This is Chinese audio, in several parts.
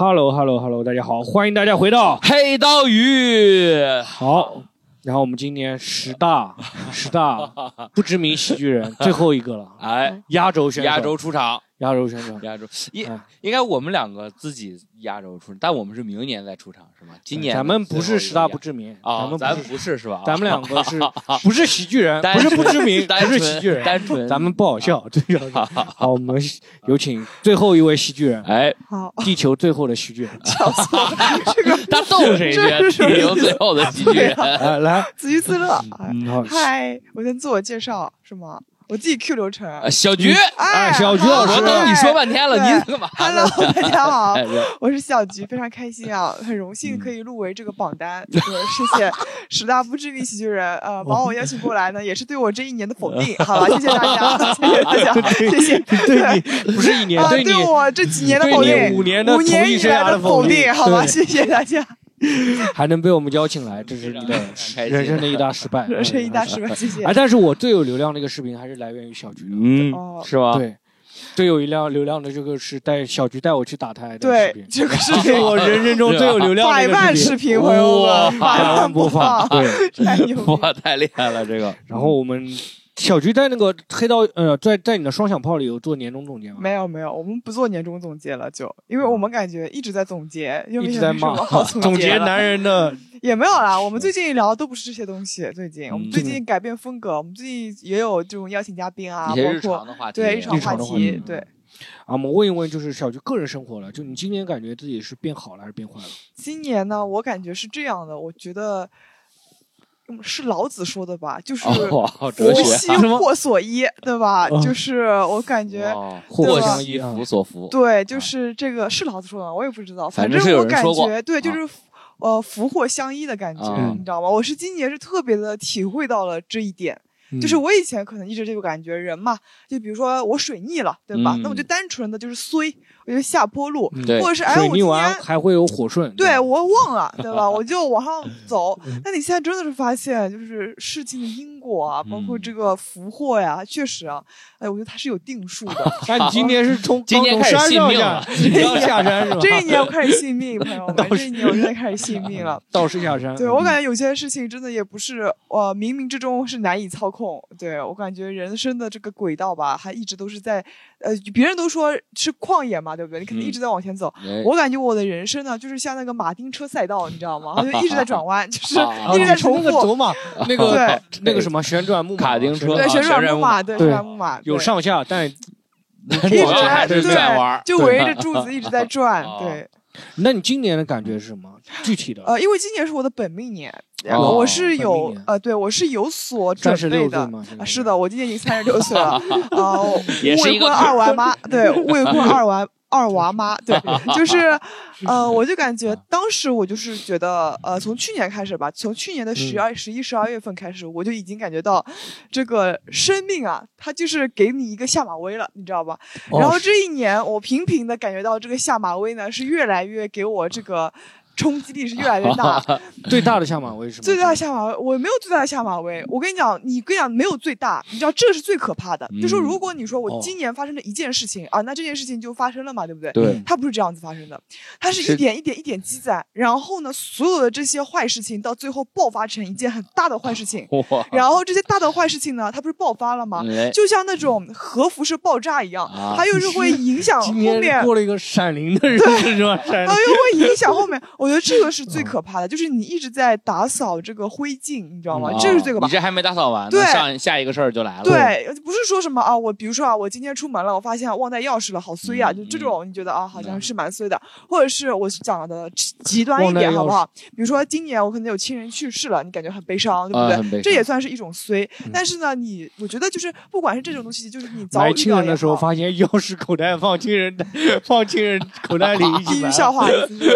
Hello Hello Hello，大家好，欢迎大家回到黑刀鱼。好。然后我们今年十大十大 不知名喜剧人最后一个了，哎，压轴选手，压轴出场。压轴选手，亚洲应应该我们两个自己亚洲出，但我们是明年再出场是吗？今年咱们不是十大不知名啊，咱们不是是吧？咱们两个是不是喜剧人？不是不知名，不是喜剧人，单纯咱们不好笑。这个 好，我们有请最后一位喜剧人，哎，好，地球最后的喜剧人，这个他逗谁去？地球最后的喜剧人，来自娱自乐。嗯，嗨，我先自我介绍是吗？我自己 Q 流程，小菊，哎，小菊老师，我等你说半天了，你干嘛？Hello，大家好，我是小菊，非常开心啊，很荣幸可以入围这个榜单，谢谢 十大不知名喜剧人，呃，把我 邀请过来呢，也是对我这一年的否定，好吧，谢谢大家，谢谢大家，谢谢，对你不是一年，对我这几年的否定，五年的五年以来的否定，好吧，谢谢大家。还能被我们邀请来，这是你的人生的一大失败，人生一大失败，谢谢。哎，但是我最有流量的一个视频还是来源于小菊的，嗯，是吧？对，最有一辆流量的这个是带小菊带我去打胎的视频，这个视频 我人生中最有流量的百万视频，朋友们，百万播放，对，哇，太厉害了这个。然后我们。小菊在那个黑道，呃，在在你的双响炮里有做年终总结吗？没有没有，我们不做年终总结了，就因为我们感觉一直在总结，一直在骂 总结男人的 也没有啦。我们最近聊的都不是这些东西，最近我们最近改变风格，我们最近也有这种邀请嘉宾啊，包括对日常话题，对。啊，我们问一问，就是小菊个人生活了，就你今年感觉自己是变好了还是变坏了？今年呢，我感觉是这样的，我觉得。是老子说的吧？就是佛兮祸所依，对吧？就是我感觉祸相依，福所伏。对，就是这个是老子说的，我也不知道。反正我感觉，对，就是呃福祸相依的感觉，你知道吗？我是今年是特别的体会到了这一点。就是我以前可能一直这个感觉，人嘛，就比如说我水逆了，对吧？那我就单纯的就是衰，我就下坡路，或者是哎，我今年还会有火顺，对我忘了，对吧？我就往上走。那你现在真的是发现，就是事情的因果啊，包括这个福祸呀，确实啊，哎，我觉得它是有定数的。那你今天是从今年 开始信命了，要下山是吧？这一年我开始信命，朋友们，这一年我真的开始信命了。道士下山，对我感觉有些事情真的也不是，呃，冥冥之中是难以操控。控对我感觉人生的这个轨道吧，还一直都是在，呃，别人都说是旷野嘛，对不对？你肯定一直在往前走。我感觉我的人生呢，就是像那个马丁车赛道，你知道吗？就一直在转弯，就是一直在重复走马，那个对 那个什么旋转木马卡丁车，对旋转木马，对旋转木马有上下，但 一直还是在玩，就围着柱子一直在转。对，那你今年的感觉是什么？具体的？呃，因为今年是我的本命年。我是有呃，对我是有所准备的啊，是的，我今年已经三十六岁了啊，未婚二娃妈，对，未婚二娃二娃妈，对，就是呃，我就感觉当时我就是觉得呃，从去年开始吧，从去年的十二、十一、十二月份开始，我就已经感觉到这个生命啊，它就是给你一个下马威了，你知道吧？然后这一年，我频频的感觉到这个下马威呢，是越来越给我这个。冲击力是越来越大，最大的下马威是吗？最大的下马威，我没有最大的下马威。我跟你讲，你跟你讲没有最大，你知道这是最可怕的。就说如果你说我今年发生了一件事情啊，那这件事情就发生了嘛，对不对？对，它不是这样子发生的，它是一点一点一点积攒，然后呢，所有的这些坏事情到最后爆发成一件很大的坏事情。然后这些大的坏事情呢，它不是爆发了吗？就像那种核辐射爆炸一样，它又是会影响后面过了一个闪灵的日子是吧？它又会影响后面我。觉得这个是最可怕的，就是你一直在打扫这个灰烬，你知道吗？这是最可怕。你这还没打扫完，对，上下一个事儿就来了。对，不是说什么啊，我比如说啊，我今天出门了，我发现忘带钥匙了，好衰啊！就这种，你觉得啊，好像是蛮衰的。或者是我讲的极端一点，好不好？比如说今年我可能有亲人去世了，你感觉很悲伤，对不对？这也算是一种衰。但是呢，你我觉得就是不管是这种东西，就是你来亲人的时候发现钥匙口袋放亲人放亲人口袋里，地狱笑话，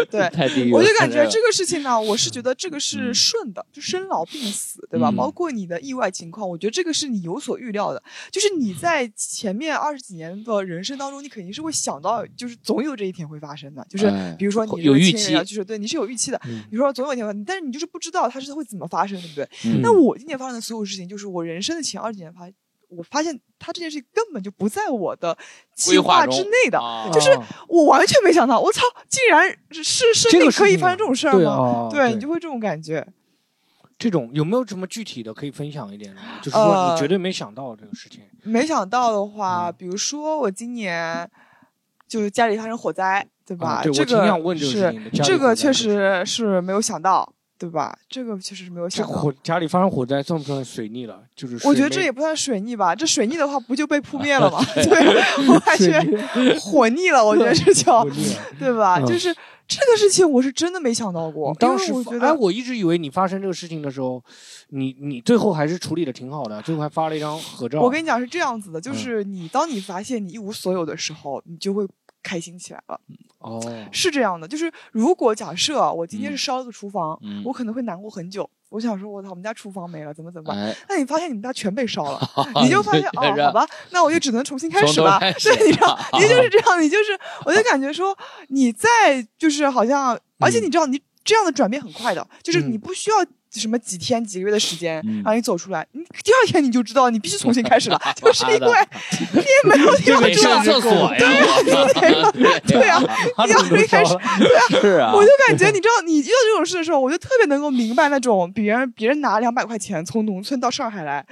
对，太地狱。我就感觉这个。事情呢，我是觉得这个是顺的，就生老病死，对吧？包括你的意外情况，我觉得这个是你有所预料的。就是你在前面二十几年的人生当中，你肯定是会想到，就是总有这一天会发生的。就是比如说你有预期，就是对你是有预期的。比如说总有一天，但是你就是不知道它是会怎么发生，对不对？那我今年发生的所有事情，就是我人生的前二十几年发。我发现他这件事情根本就不在我的计划之内的，就是我完全没想到，我操，竟然是生命可以发生这种事儿吗？对你就会这种感觉。这种有没有什么具体的可以分享一点呢？就是说你绝对没想到这个事情。没想到的话，比如说我今年就是家里发生火灾，对吧？对，这个是这个确实是没有想到。对吧？这个确实是没有想到。火家里发生火灾算不算水逆了？就是我觉得这也不算水逆吧。这水逆的话，不就被扑灭了吗？对，我感觉火逆了。我觉得这 叫对吧？就是这个事情，我是真的没想到过。当时我觉得，哎，我一直以为你发生这个事情的时候，你你最后还是处理的挺好的，最后还发了一张合照。我跟你讲是这样子的，就是你当你发现你一无所有的时候，你就会开心起来了。哦，是这样的，就是如果假设我今天是烧了个厨房，我可能会难过很久。我想说，我操，我们家厨房没了，怎么怎么办？那你发现你们家全被烧了，你就发现哦，好吧，那我就只能重新开始吧。对，你知道，你就是这样，你就是，我就感觉说你在就是好像，而且你知道，你这样的转变很快的，就是你不需要。什么几天几个月的时间让你走出来，你第二天你就知道你必须重新开始了，就是因为你也没有地方住，上厕所呀，对呀，你 要重新开始，对啊，我就感觉你知道，你遇到这种事的时候，我就特别能够明白那种别人别人拿两百块钱从农村到上海来，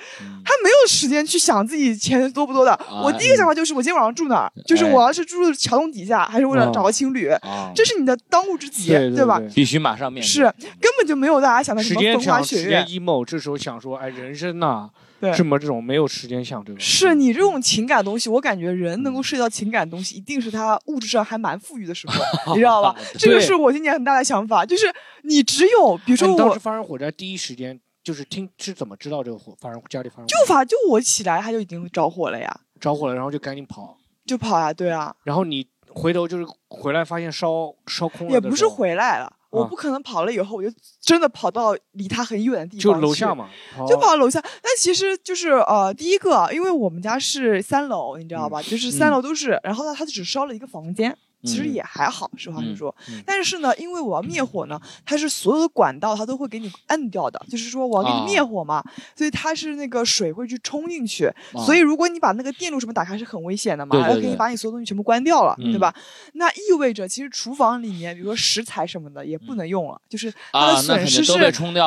他没有时间去想自己钱多不多的，我第一个想法就是我今天晚上住哪儿，就是我要是住桥洞底下，还是为了找个情侣，这是你的当务之急，对吧？必须马上面是根本就没有大家想的什么。风花雪月，emo，这时候想说，哎，人生呐，对，什么这种没有时间想，这个？是你这种情感东西，我感觉人能够涉及到情感东西，一定是他物质上还蛮富裕的时候，你知道吧？这个是我今年很大的想法，就是你只有，比如说我当时发生火灾，第一时间就是听是怎么知道这个火发生家里发生？就发就我起来，他就已经着火了呀，着火了，然后就赶紧跑，就跑呀，对啊，然后你回头就是回来发现烧烧空了，也不是回来了。我不可能跑了以后，我就真的跑到离他很远的地方就楼下嘛，就跑到楼下。但其实就是呃，第一个，因为我们家是三楼，你知道吧？就是三楼都是，然后呢，他就只烧了一个房间。其实也还好，实话实说。但是呢，因为我要灭火呢，它是所有的管道它都会给你摁掉的，就是说我要给你灭火嘛，所以它是那个水会去冲进去。所以如果你把那个电路什么打开是很危险的嘛，它可以把你所有东西全部关掉了，对吧？那意味着其实厨房里面，比如说食材什么的也不能用了，就是它的损失是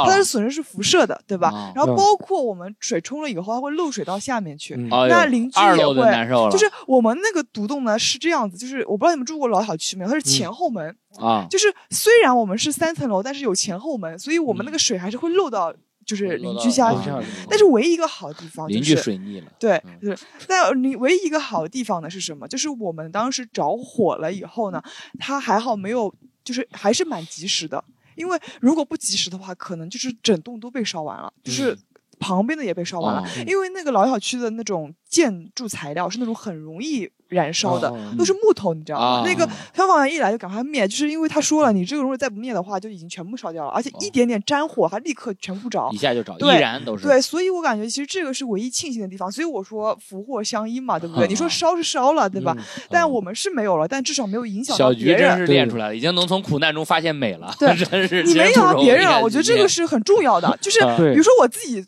它的损失是辐射的，对吧？然后包括我们水冲了以后，它会漏水到下面去，那邻居也会，就是我们那个独栋呢是这样子，就是我不知道你们住过。老小区没有，它是前后门啊，就是虽然我们是三层楼，但是有前后门，所以我们那个水还是会漏到就是邻居家去。但是唯一一个好的地方，邻居水逆了。对，是。但你唯一一个好的地方呢是什么？就是我们当时着火了以后呢，它还好没有，就是还是蛮及时的。因为如果不及时的话，可能就是整栋都被烧完了，就是旁边的也被烧完了。因为那个老小区的那种建筑材料是那种很容易。燃烧的都是木头，你知道吗？那个消防员一来就赶快灭，就是因为他说了，你这个如果再不灭的话，就已经全部烧掉了，而且一点点沾火，还立刻全部着，一下就着，易燃都是。对，所以我感觉其实这个是唯一庆幸的地方。所以我说福祸相依嘛，对不对？你说烧是烧了，对吧？但我们是没有了，但至少没有影响到别人。小菊真是练出来了，已经能从苦难中发现美了。对，真是你没影响到别人了，我觉得这个是很重要的。就是 比如说我自己。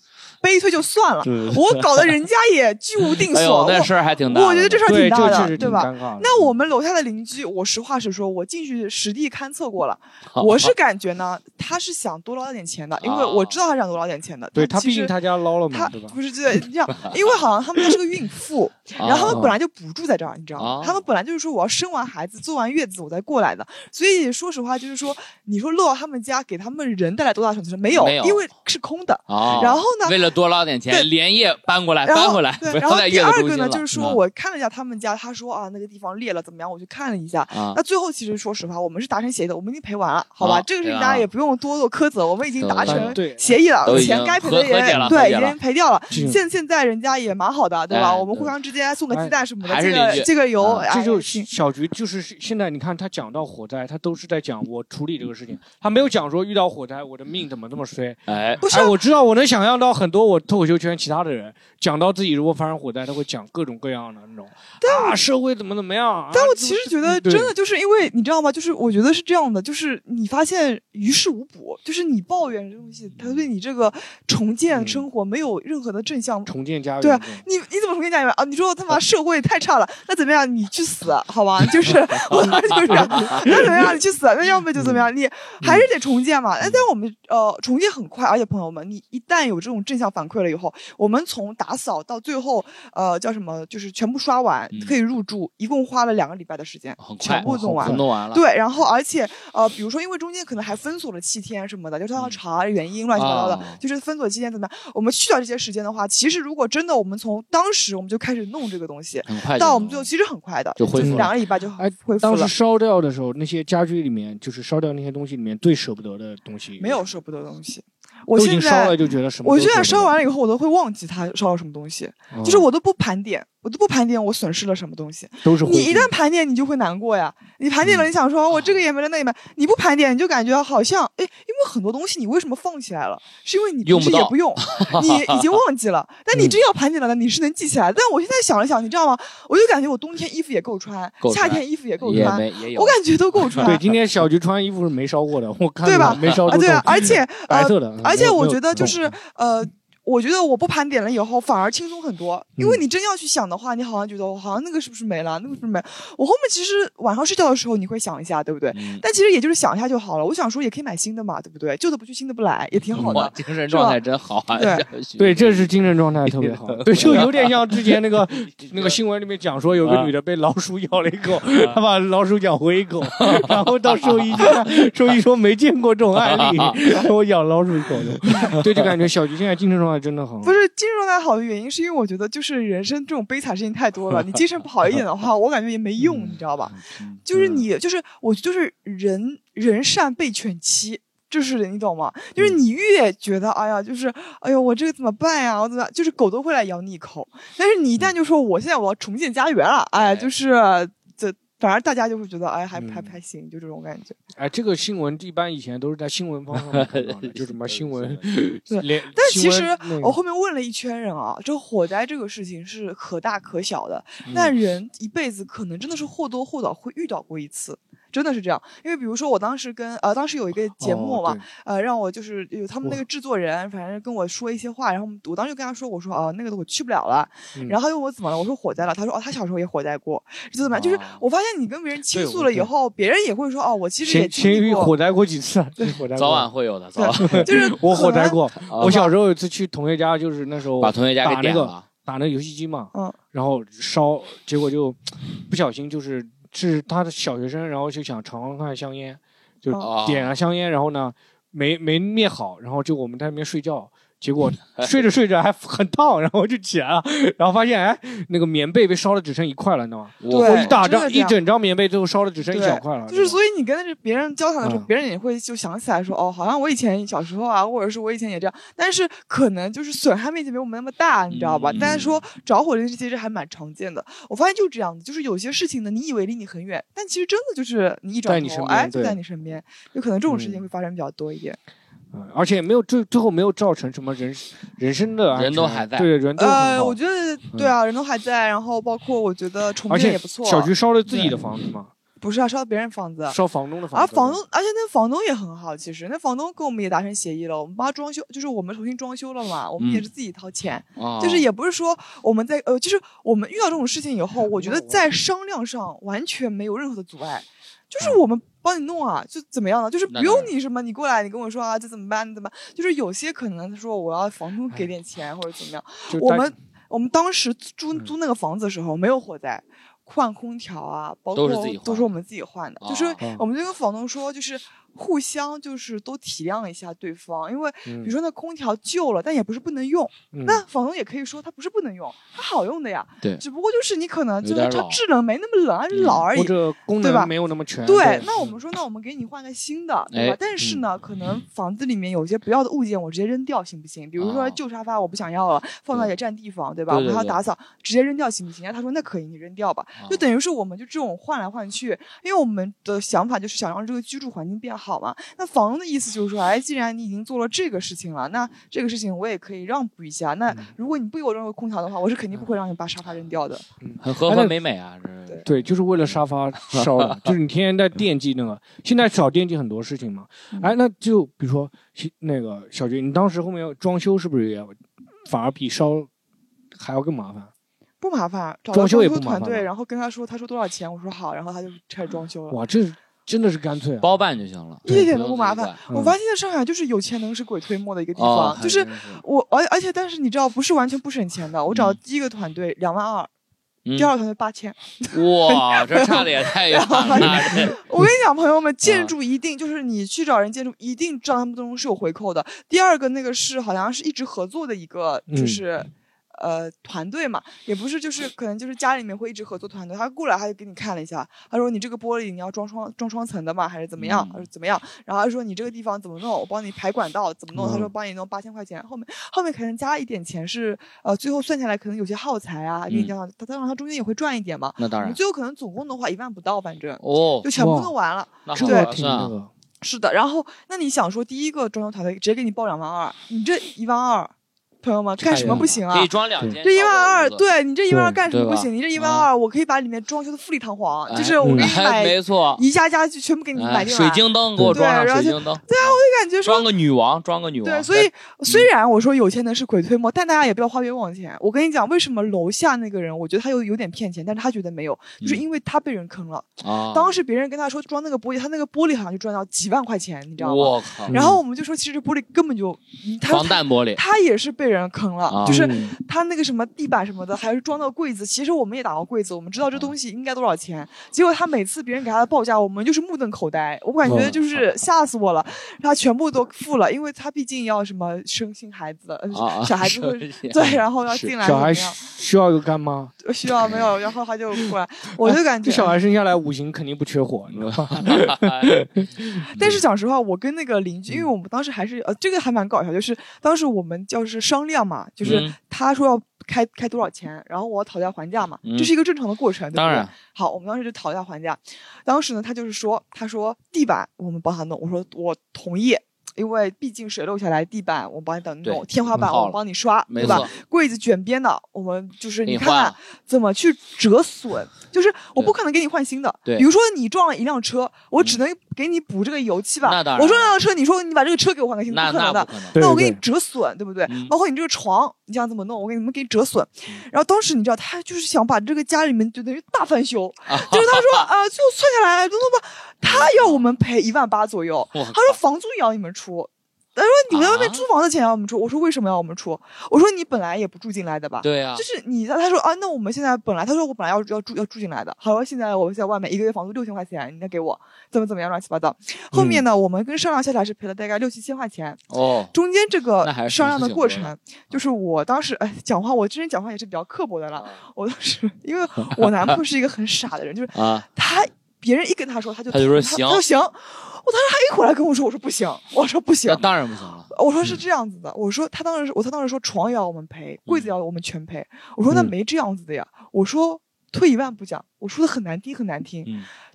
悲催就算了，我搞得人家也居无定所。那事儿还挺大，我觉得这事儿挺大的，对吧？那我们楼下的邻居，我实话实说，我进去实地勘测过了，我是感觉呢，他是想多捞点钱的，因为我知道他想多捞点钱的。对他毕竟他家捞了嘛，不是这样，因为好像他们家是个孕妇，然后他们本来就不住在这儿，你知道吗？他们本来就是说我要生完孩子、坐完月子我再过来的，所以说实话就是说，你说漏到他们家给他们人带来多大损失？没有，因为是空的。然后呢，为了多捞点钱。连夜搬过来，搬回来。然后第二个呢，就是说我看了一下他们家，他说啊，那个地方裂了，怎么样？我去看了一下。那最后其实说实话，我们是达成协议的，我们已经赔完了，好吧？这个事情大家也不用多做苛责，我们已经达成协议了，钱该赔的也对，已经赔掉了。现现在人家也蛮好的，对吧？我们互相之间。送个鸡蛋什么的，这个这个有。这就小菊就是现在你看他讲到火灾，他都是在讲我处理这个事情，他没有讲说遇到火灾我的命怎么这么衰。哎，不是，我知道我能想象到很多我脱口秀圈其他的人讲到自己如果发生火灾，他会讲各种各样的那种啊社会怎么怎么样。但我其实觉得真的就是因为你知道吗？就是我觉得是这样的，就是你发现于事无补，就是你抱怨这东西，他对你这个重建生活没有任何的正向。重建家园。对啊，你你怎么重建家园啊？你说他妈社会太差了，那怎么样？你去死好吧？就是 我就是那怎么样？你去死，那要么就怎么样？你还是得重建嘛。那但我们呃重建很快，而且朋友们，你一旦有这种正向反馈了以后，我们从打扫到最后呃叫什么，就是全部刷完可以入住，一共花了两个礼拜的时间，全部弄完，弄完了。对，然后而且呃比如说因为中间可能还封锁了七天什么的，就是他要查原因，乱七八糟的，就是封锁期间怎么样？我们去掉这些时间的话，其实如果真的我们从当时我们就开始弄这个东西，到我们最后其实很快的，就恢复两个礼拜就恢复了。当时烧掉的时候，那些家具里面就是烧掉那些东西里面最舍不得的东西，没有舍不得的东西。我现在烧了就觉得什么？我现在烧完了以后，我都会忘记它烧了什么东西，就是我都不盘点。我都不盘点我损失了什么东西，都是你一旦盘点，你就会难过呀。你盘点了，你想说我这个也没了，那也没，你不盘点，你就感觉好像哎，因为很多东西你为什么放起来了？是因为你平时也不用，你已经忘记了。但你真要盘点了呢，你是能记起来。但我现在想了想，你知道吗？我就感觉我冬天衣服也够穿，夏天衣服也够穿，我感觉都够 穿。对，今 天小菊穿衣服是没烧过的，我看对吧？没烧对啊，而且白色的，而且我觉得就是呃。我觉得我不盘点了以后反而轻松很多，因为你真要去想的话，你好像觉得我好像那个是不是没了，那个是不是没？我后面其实晚上睡觉的时候你会想一下，对不对？但其实也就是想一下就好了。我想说也可以买新的嘛，对不对？旧的不去，新的不来，也挺好的。精神状态真好啊！对对，这是精神状态特别好。对，就有点像之前那个那个新闻里面讲说，有个女的被老鼠咬了一口，她把老鼠咬回一口，然后到兽医去，兽医说没见过这种案例，我咬老鼠一口就。对，就感觉小菊现在精神状态真的很。不是。精神状态好的原因是因为我觉得就是人生这种悲惨事情太多了，你精神不好一点的话，我感觉也没用，你知道吧？就是你就是我就是人人善被犬欺，就是你懂吗？就是你越觉得哎呀，就是哎呦我这个怎么办呀？我怎么就是狗都会来咬你一口，但是你一旦就说我现在我要重建家园了，哎，就是这。反而大家就会觉得，哎，还还还行，就这种感觉。哎，这个新闻一般以前都是在新闻方上看到的，就什么新闻。对，但其实我后面问了一圈人啊，这火灾这个事情是可大可小的，但人一辈子可能真的是或多或少会遇到过一次。真的是这样，因为比如说我当时跟呃当时有一个节目嘛，呃让我就是有他们那个制作人，反正跟我说一些话，然后我当时就跟他说，我说啊那个我去不了了，然后他问我怎么了，我说火灾了，他说哦他小时候也火灾过，就怎么样，就是我发现你跟别人倾诉了以后，别人也会说哦我其实也经历过火灾过几次，对，火灾早晚会有的，早 晚就是我火灾过，我小时候有一次去同学家，就是那时候把同学家给点了，打那个游戏机嘛，嗯，然后烧，结果就不小心就是。是他的小学生，然后就想尝尝看香烟，就点了香烟，然后呢，没没灭好，然后就我们在那边睡觉。结果 睡着睡着还很烫，然后就起来了，然后发现哎，那个棉被被烧的只剩一块了，你知道吗？我一大张一整张棉被，最后烧的只剩一小块了。就是所以你跟别人交谈的时候，别人也会就想起来说，哦，好像我以前小时候啊，或者是我以前也这样。但是可能就是损害面积没我们那么大，你知道吧？但是说着火这件事其实还蛮常见的。我发现就这样子，就是有些事情呢，你以为离你很远，但其实真的就是你一转头，哎，就在你身边。有可能这种事情会发生比较多一点。而且也没有最最后没有造成什么人人生的，人都还在，对人都呃，我觉得对啊，人都还在，然后包括我觉得重建也不错。小菊烧了自己的房子吗？不是啊，烧别人房子，烧房东的房子。啊，房东，而且那房东也很好，其实那房东跟我们也达成协议了，我们帮他装修，就是我们重新装修了嘛，我们也是自己掏钱，就是也不是说我们在呃，就是我们遇到这种事情以后，我觉得在商量上完全没有任何的阻碍，就是我们。帮你弄啊，就怎么样呢？就是不用你什么，你过来，你跟我说啊，这怎么办？怎么？就是有些可能他说我要房东给点钱或者怎么样。我们我们当时租租那个房子的时候没有火灾，换空调啊，包括都是我们自己换的。就是我们就跟房东说，就是互相就是都体谅一下对方，因为比如说那空调旧了，但也不是不能用，那房东也可以说它不是不能用，它好用的呀。对，只不过就是你可能就是它制冷没那么冷，还是老而已，或者功能没有那么全。对，那我们说，那我们给你换个新的，对吧？但是呢，可能房子里面有些不要的物件，我直接扔掉行不行？比如说旧沙发我不想要了，放那也占地方，对吧？我还要打扫，直接扔掉行不行？他说那可以，你扔掉吧。就等于是我们就这种换来换去，因为我们的想法就是想让这个居住环境变好嘛。那房房东的意思就是说，哎，既然你已经做了这个事情了，那这个事情我也可以让步一下。那如果你不给我扔个空调的话，我是肯定不会让你把沙发扔掉的。嗯，很和和美美啊，对，就是为了沙发烧的，就是你天天在惦记那个。现在少惦记很多事情嘛。哎，那就比如说那个小军，你当时后面要装修，是不是也反而比烧还要更麻烦？不麻烦，找装修也不麻烦。然后跟他说，他说多少钱，我说好，然后他就开始装修了。哇，这。真的是干脆包办就行了，一点都不麻烦。我发现在上海就是有钱能使鬼推磨的一个地方，就是我而而且但是你知道不是完全不省钱的。我找第一个团队两万二，第二个团队八千，哇，这 差的也太远了。我跟你讲，朋友们，建筑一定就是你去找人建筑，一定知道他们当中是有回扣的。第二个那个是好像是一直合作的一个，就是。呃，团队嘛，也不是，就是可能就是家里面会一直合作团队。他过来，他就给你看了一下，他说你这个玻璃你要装双装双层的嘛？还是怎么样？还是怎么样？然后他说你这个地方怎么弄？我帮你排管道怎么弄？他说帮你弄八千块钱。后面后面可能加一点钱是呃，最后算下来可能有些耗材啊，给你加上，他当然他中间也会赚一点嘛。那当然。最后可能总共的话一万不到，反正哦，就全部弄完了。对，是的。然后那你想说第一个装修团队直接给你报两万二，你这一万二。朋友们，干什么不行啊？可以装两间。这一万二，对你这一万二干什么不行？你这一万二，我可以把里面装修的富丽堂皇，就是我给你买，没错，宜家家具全部给你买进来。水晶灯给我装上，水晶灯。对啊，我就感觉说装个女王，装个女王。对，所以虽然我说有钱能使鬼推磨，但大家也不要花冤枉钱。我跟你讲，为什么楼下那个人，我觉得他有有点骗钱，但是他觉得没有，就是因为他被人坑了。啊。当时别人跟他说装那个玻璃，他那个玻璃好像就赚到几万块钱，你知道吗？我靠。然后我们就说，其实玻璃根本就防弹玻璃，他也是被人坑了，就是。他那个什么地板什么的，还是装到柜子。其实我们也打过柜子，我们知道这东西应该多少钱。结果他每次别人给他的报价，我们就是目瞪口呆。我感觉就是吓死我了。他全部都付了，因为他毕竟要什么生新孩子，小孩子会对，然后要进来。小孩需要一个干妈？需要 没有？然后他就过来，我就感觉小孩生下来五行肯定不缺火，你知道吗？但是讲实话，我跟那个邻居，因为我们当时还是呃，这个还蛮搞笑，就是当时我们就是商量嘛，就是。他说要开开多少钱，然后我讨价还价嘛，这是一个正常的过程，对不对？好，我们当时就讨价还价。当时呢，他就是说，他说地板我们帮他弄，我说我同意，因为毕竟水漏下来，地板我帮你等弄，天花板我帮你刷，对吧？柜子卷边的，我们就是你看怎么去折损，就是我不可能给你换新的。对，比如说你撞了一辆车，我只能。给你补这个油漆吧。那当然。我说那辆车，你说你把这个车给我换个新的，不可能的。那我给你折损，对不对？包括你这个床，你想怎么弄？我给你们给你折损。然后当时你知道，他就是想把这个家里面就等于大翻修，就是他说 啊，最后算下来，怎么吧，他要我们赔一万八左右。他说房租也要你们出。他说：“你们在外面租房的钱要我们出。”我说：“为什么要我们出？”我说：“你本来也不住进来的吧？”对啊，就是你。他说：“啊，那我们现在本来，他说我本来要要住要住进来的。好了，现在我在外面一个月房租六千块钱，你再给我怎么怎么样，乱七八糟。后面呢，我们跟商量下来是赔了大概六七千块钱。哦，中间这个商量的过程，就是我当时哎讲话，我这人讲话也是比较刻薄的了。我当时因为我男朋友是一个很傻的人，就是他别人一跟他说，他就他就说行，他说行。我当时他一回来跟我说，我说不行，我说不行，那当然不行了。我说是这样子的，我说他当时我他当时说床也要我们赔，柜子要我们全赔。我说那没这样子的呀。我说退一万步讲，我说的很难听很难听，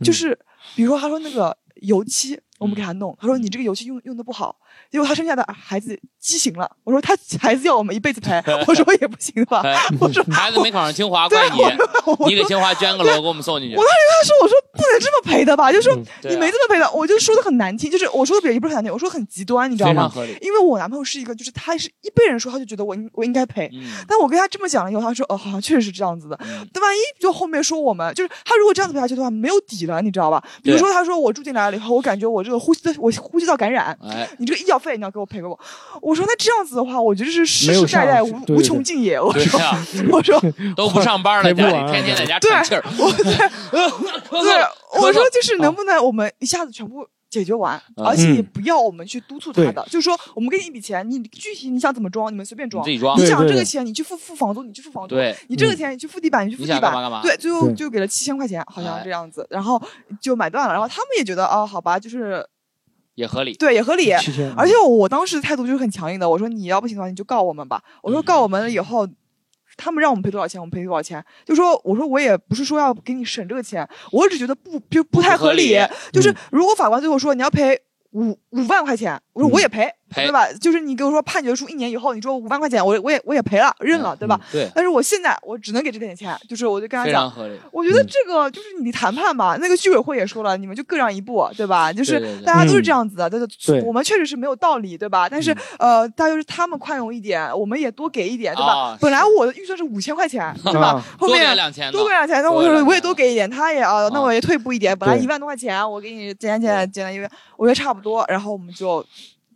就是比如说他说那个油漆我们给他弄，他说你这个油漆用用的不好。结果他生下的孩子畸形了，我说他孩子要我们一辈子陪，我说也不行吧，我说 孩子没考上清华怪你，你给清华捐个楼给我们送进去。我当时跟他说，我说不能这么赔的吧，就是说你没这么赔的，我就说的很难听，就是我说的也不是很难听，我说很极端，你知道吗？因为我男朋友是一个，就是他是一被人说他就觉得我应我应该赔，但我跟他这么讲了以后，他说哦好像确实是这样子的，但万一就后面说我们就是他如果这样子赔下去的话，没有底了，你知道吧？比如说他说我住进来了以后，我感觉我这个呼吸的我呼吸道感染，你这个医药费你要给我赔给我。我说那这样子的话，我觉得是世世代代无无穷尽也。我说，我说都不上班了，家里天天在家喘气儿。对，对，我说就是能不能我们一下子全部解决完，而且也不要我们去督促他的，就是说我们给你一笔钱，你具体你想怎么装，你们随便装。自己装。你想这个钱，你去付付房租，你去付房租。对。你这个钱，你去付地板，你去付地板。干嘛干嘛？对，最后就给了七千块钱，好像这样子，然后就买断了。然后他们也觉得，哦，好吧，就是也合理。对，也合理。而且我当时态度就是很强硬的，我说你要不行的话，你就告我们吧。我说告我们了以后。他们让我们赔多少钱，我们赔多少钱。就说我说我也不是说要给你省这个钱，我只觉得不就不太合理。就是如果法官最后说你要赔五五万块钱，我说我也赔。对吧？就是你给我说判决书一年以后，你说五万块钱，我我也我也赔了，认了，对吧？对。但是我现在我只能给这点钱，就是我就跟他讲，我觉得这个就是你谈判吧。那个居委会也说了，你们就各让一步，对吧？就是大家都是这样子的，对我们确实是没有道理，对吧？但是呃，大就是他们宽容一点，我们也多给一点，对吧？本来我的预算是五千块钱，对吧？后面多给两千，多给两千，那我我也多给一点，他也啊，那我也退步一点。本来一万多块钱，我给你减减减减，因为我觉得差不多，然后我们就。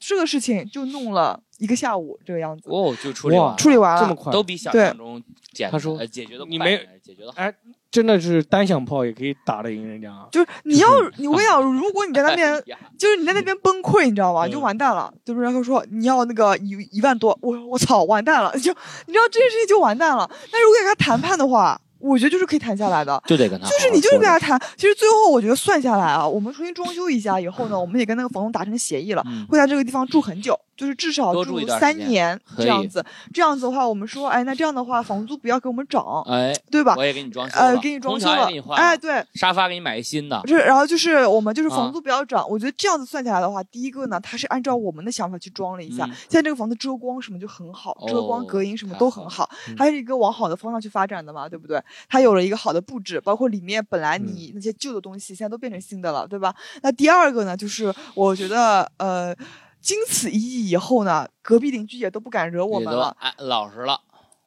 这个事情就弄了一个下午，这个样子哦，就处理完，处理完了，这么快，都比想象中简。他说解决的你没解决的，哎，真的是单响炮也可以打得赢人家啊！就是你要，你我跟你讲，如果你在那边，就是你在那边崩溃，你知道吗？就完蛋了，就是然后说你要那个一一万多，我我操，完蛋了，就你知道这件事情就完蛋了。但如果跟他谈判的话。我觉得就是可以谈下来的，就得跟他，就是你就是跟他谈。其实最后我觉得算下来啊，我们重新装修一下以后呢，我们也跟那个房东达成协议了，会在这个地方住很久。就是至少住三年这样子，这样子的话，我们说，哎，那这样的话，房租不要给我们涨，哎，对吧？我也给你装修呃，给你装修了，哎，对，沙发给你买一新的。是，然后就是我们就是房租不要涨，我觉得这样子算下来的话，第一个呢，它是按照我们的想法去装了一下，现在这个房子遮光什么就很好，遮光隔音什么都很好，它是一个往好的方向去发展的嘛，对不对？它有了一个好的布置，包括里面本来你那些旧的东西，现在都变成新的了，对吧？那第二个呢，就是我觉得，呃。经此一役以后呢，隔壁邻居也都不敢惹我们了，哎，老实了。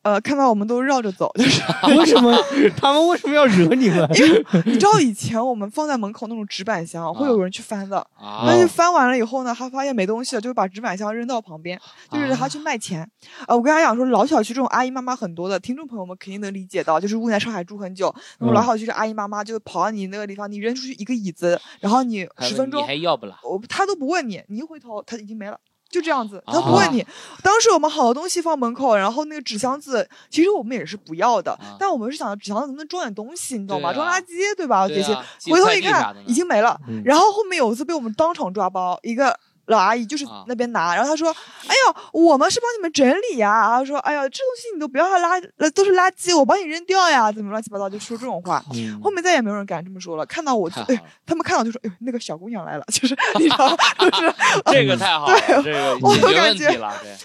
呃，看到我们都绕着走，就是 为什么 他们为什么要惹你们？因为你知道以前我们放在门口那种纸板箱，会有人去翻的。但是翻完了以后呢，他发现没东西了，就会把纸板箱扔到旁边，就是他去卖钱。呃，我跟他讲说，老小区这种阿姨妈妈很多的，听众朋友们肯定能理解到，就是如果在上海住很久，那么老小区的阿姨妈妈就跑到你那个地方，你扔出去一个椅子，然后你十分钟，你还要不了？我他都不问你，你一回头他已经没了。就这样子，他不问你。当时我们好多东西放门口，然后那个纸箱子，其实我们也是不要的，但我们是想着纸箱子能不能装点东西，你懂吗？装垃圾，对吧？这些回头一看，已经没了。然后后面有一次被我们当场抓包，一个。老阿姨就是那边拿，然后她说：“哎呀，我们是帮你们整理呀。”然后说：“哎呀，这东西你都不要它垃，都是垃圾，我帮你扔掉呀，怎么乱七八糟就说这种话。”后面再也没有人敢这么说了。看到我，哎，他们看到就说：“哎呦，那个小姑娘来了。”就是你知道，就是 这个太好了，这个我感觉。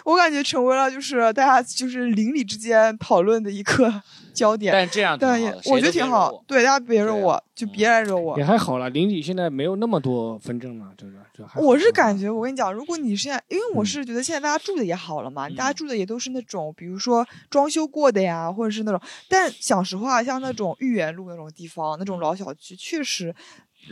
我感觉成为了就是大家就是邻里之间讨论的一个。焦点，但这样，但也我觉得挺好。对，大家别惹我，就别来惹我。也还好了，邻里现在没有那么多纷争了，就是。我是感觉，我跟你讲，如果你现在，因为我是觉得现在大家住的也好了嘛，大家住的也都是那种，比如说装修过的呀，或者是那种。但讲实话，像那种豫园路那种地方，那种老小区，确实。